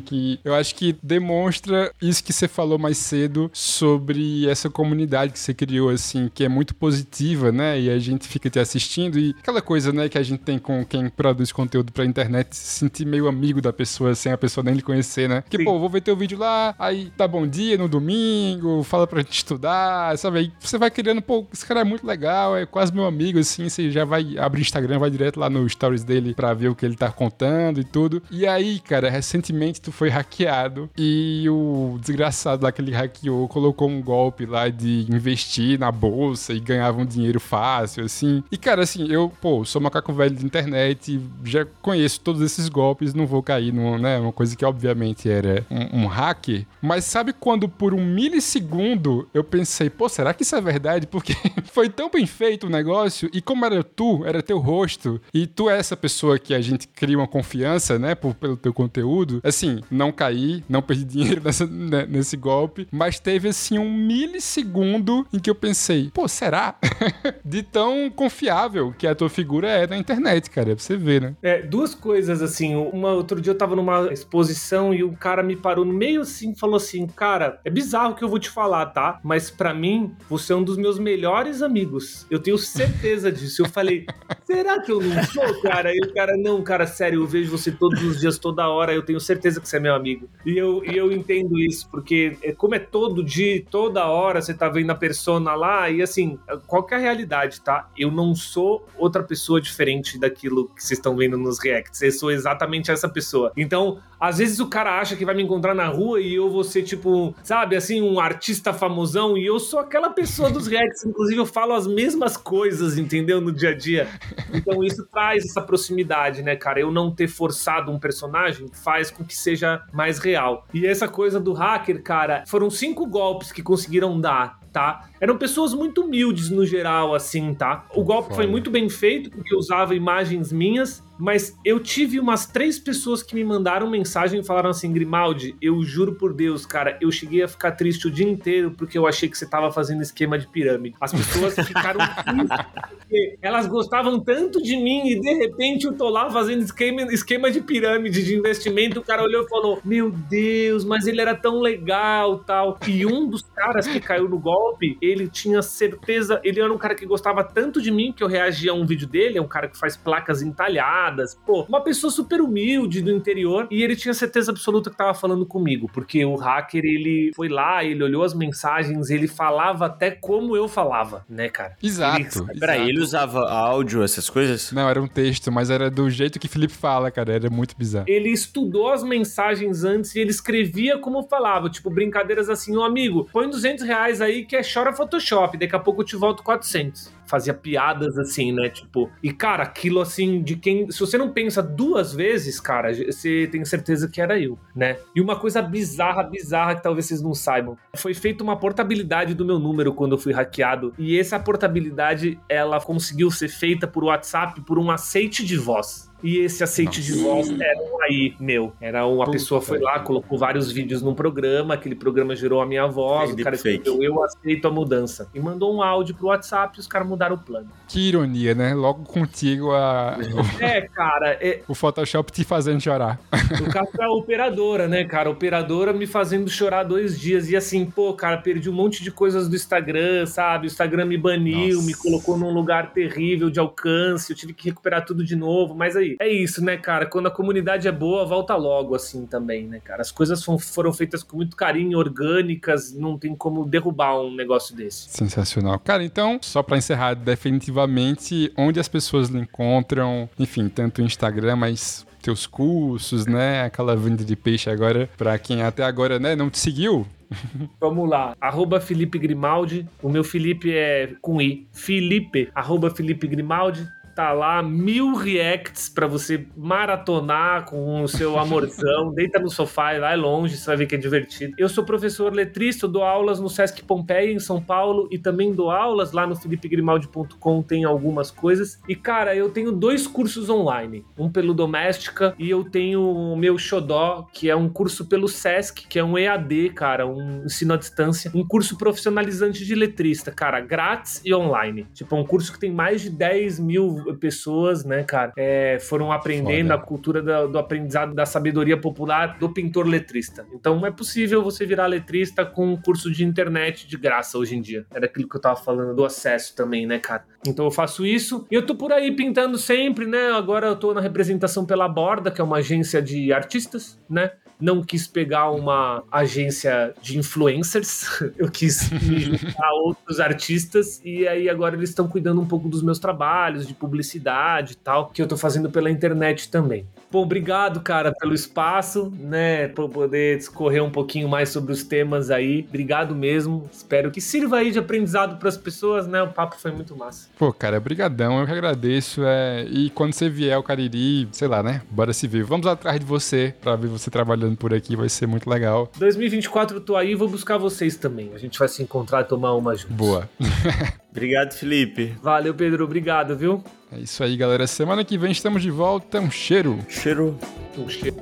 que eu acho que demonstra isso que você falou mais cedo sobre essa comunidade que você criou, assim, que é muito positiva, né? E a gente fica te assistindo e aquela coisa, né, que a gente tem com quem produz conteúdo pra internet, se sentir meio amigo da pessoa, sem a pessoa nem lhe conhecer, né? Que, Sim. pô, vou ver teu vídeo lá, aí tá bom dia no domingo, fala pra gente estudar, sabe? Aí você vai criando, pô, esse cara é muito legal, é quase meu amigo, assim, você já vai abrir Instagram, vai direto lá no stories dele pra ver o que ele tá contando e tudo. E aí, cara, recentemente tu foi hackeado e o desgraçado lá que ele hackeou colocou um golpe lá de investir na bolsa e ganhava um dinheiro fácil, assim. E, cara, assim, eu, pô, sou macaco velho de internet, já conheço todos esses golpes, não vou cair numa, né, uma coisa que obviamente era um, um hacker. Mas sabe quando por um milissegundo eu pensei, pô, será que isso é verdade? Porque foi tão bem feito o negócio e como era tu, era teu rosto e tu é essa pessoa que a gente cria uma confiança, né, por, pelo teu conteúdo, assim, não caí, não perdi dinheiro nessa, né, nesse golpe, mas teve, assim, um milissegundo em que eu pensei, pô, será? De tão confiável que a tua figura é na internet, cara, é pra você ver, né? É, duas coisas, assim, uma, outro dia eu tava numa exposição e o cara me parou no meio, assim, falou assim, cara, é bizarro que eu vou te falar, tá? Mas para mim, você é um dos meus melhores amigos. Eu tenho certeza disso. Eu falei, será que eu não sou, cara? E o cara, não, cara, sério, eu vejo você todos os dias, toda hora, eu tenho certeza que você é meu amigo. E eu, e eu entendo isso, porque é, como é todo dia, toda hora você tá vendo a persona lá, e assim, qual que é a realidade, tá? Eu não sou outra pessoa diferente daquilo que vocês estão vendo nos reacts. Eu sou exatamente essa pessoa. Então, às vezes o cara acha que vai me encontrar na rua e eu vou ser, tipo, sabe, assim, um artista famosão, e eu sou aquela pessoa dos reacts, inclusive eu falo as mesmas coisas, entendeu? No dia a dia. Então isso traz essa proximidade, né, cara? Eu não ter forçado um personagem faz com que seja mais real. E essa coisa do hacker, cara, foram cinco golpes que conseguiram dar tá? Eram pessoas muito humildes no geral, assim, tá? O golpe foi muito bem feito, porque usava imagens minhas, mas eu tive umas três pessoas que me mandaram mensagem e falaram assim: Grimaldi, eu juro por Deus, cara, eu cheguei a ficar triste o dia inteiro porque eu achei que você tava fazendo esquema de pirâmide. As pessoas ficaram tristes porque elas gostavam tanto de mim e de repente eu tô lá fazendo esquema, esquema de pirâmide de investimento. O cara olhou e falou: Meu Deus, mas ele era tão legal tal. E um dos caras que caiu no golpe, ele tinha certeza, ele era um cara que gostava tanto de mim que eu reagia a um vídeo dele, é um cara que faz placas entalhadas Pô, uma pessoa super humilde do interior e ele tinha certeza absoluta que tava falando comigo, porque o hacker, ele foi lá, ele olhou as mensagens, ele falava até como eu falava, né, cara? Exato. Ele, Peraí, ele usava áudio, essas coisas? Não, era um texto, mas era do jeito que Felipe fala, cara, era muito bizarro. Ele estudou as mensagens antes e ele escrevia como falava, tipo, brincadeiras assim, ô amigo, põe 200 reais aí que é chora Photoshop, daqui a pouco eu te volto 400 fazia piadas assim, né? Tipo, e cara, aquilo assim, de quem. Se você não pensa duas vezes, cara, você tem certeza que era eu, né? E uma coisa bizarra, bizarra que talvez vocês não saibam. Foi feita uma portabilidade do meu número quando eu fui hackeado. E essa portabilidade, ela conseguiu ser feita por WhatsApp por um aceite de voz. E esse aceite Nossa. de voz era um aí, meu. Era uma Puta pessoa foi lá, colocou vários vídeos num programa, aquele programa gerou a minha voz, o cara escreveu, eu aceito a mudança. E mandou um áudio pro WhatsApp e os caras mudaram o plano. Que ironia, né? Logo contigo a. É, cara. É... O Photoshop te fazendo chorar. O caso da operadora, né, cara? A operadora me fazendo chorar dois dias. E assim, pô, cara, perdi um monte de coisas do Instagram, sabe? O Instagram me baniu, Nossa. me colocou num lugar terrível de alcance. Eu tive que recuperar tudo de novo. Mas aí, é isso, né, cara? Quando a comunidade é boa, volta logo, assim também, né, cara? As coisas foram feitas com muito carinho, orgânicas. Não tem como derrubar um negócio desse. Sensacional. Cara, então, só pra encerrar definitivamente, onde as pessoas lhe encontram, enfim, tanto o Instagram, mas teus cursos, né? Aquela venda de peixe agora, para quem até agora, né, não te seguiu. Vamos lá, arroba Felipe Grimaldi, o meu Felipe é com I, Felipe, arroba Felipe Grimaldi, tá lá, mil reacts para você maratonar com o seu amorzão, deita no sofá e vai longe, você vai ver que é divertido. Eu sou professor letrista, dou aulas no Sesc Pompeia, em São Paulo, e também dou aulas lá no filipegrimaldi.com, tem algumas coisas. E, cara, eu tenho dois cursos online, um pelo Doméstica e eu tenho o meu Xodó, que é um curso pelo Sesc, que é um EAD, cara, um ensino à distância, um curso profissionalizante de letrista, cara, grátis e online. Tipo, é um curso que tem mais de 10 mil pessoas, né, cara, é, foram aprendendo Foda. a cultura do, do, aprendizado da sabedoria popular do pintor letrista. Então é possível você virar letrista com um curso de internet de graça hoje em dia. Era aquilo que eu tava falando do acesso também, né, cara? Então eu faço isso. E eu tô por aí pintando sempre, né? Agora eu tô na representação pela Borda, que é uma agência de artistas, né? Não quis pegar uma agência de influencers, eu quis me juntar a outros artistas e aí agora eles estão cuidando um pouco dos meus trabalhos de publicidade e tal, que eu tô fazendo pela internet também. Bom, obrigado, cara, pelo espaço, né, por poder discorrer um pouquinho mais sobre os temas aí. Obrigado mesmo. Espero que sirva aí de aprendizado para as pessoas, né? O papo foi muito massa. Pô, cara, brigadão, eu que agradeço. É... E quando você vier ao Cariri, sei lá, né? Bora se ver. Vamos atrás de você para ver você trabalhando por aqui, vai ser muito legal. 2024 eu tô aí, vou buscar vocês também. A gente vai se encontrar e tomar uma juntos. Boa. Obrigado, Felipe. Valeu, Pedro. Obrigado, viu? É isso aí, galera. Semana que vem estamos de volta. Um cheiro. Cheiro. Um cheiro.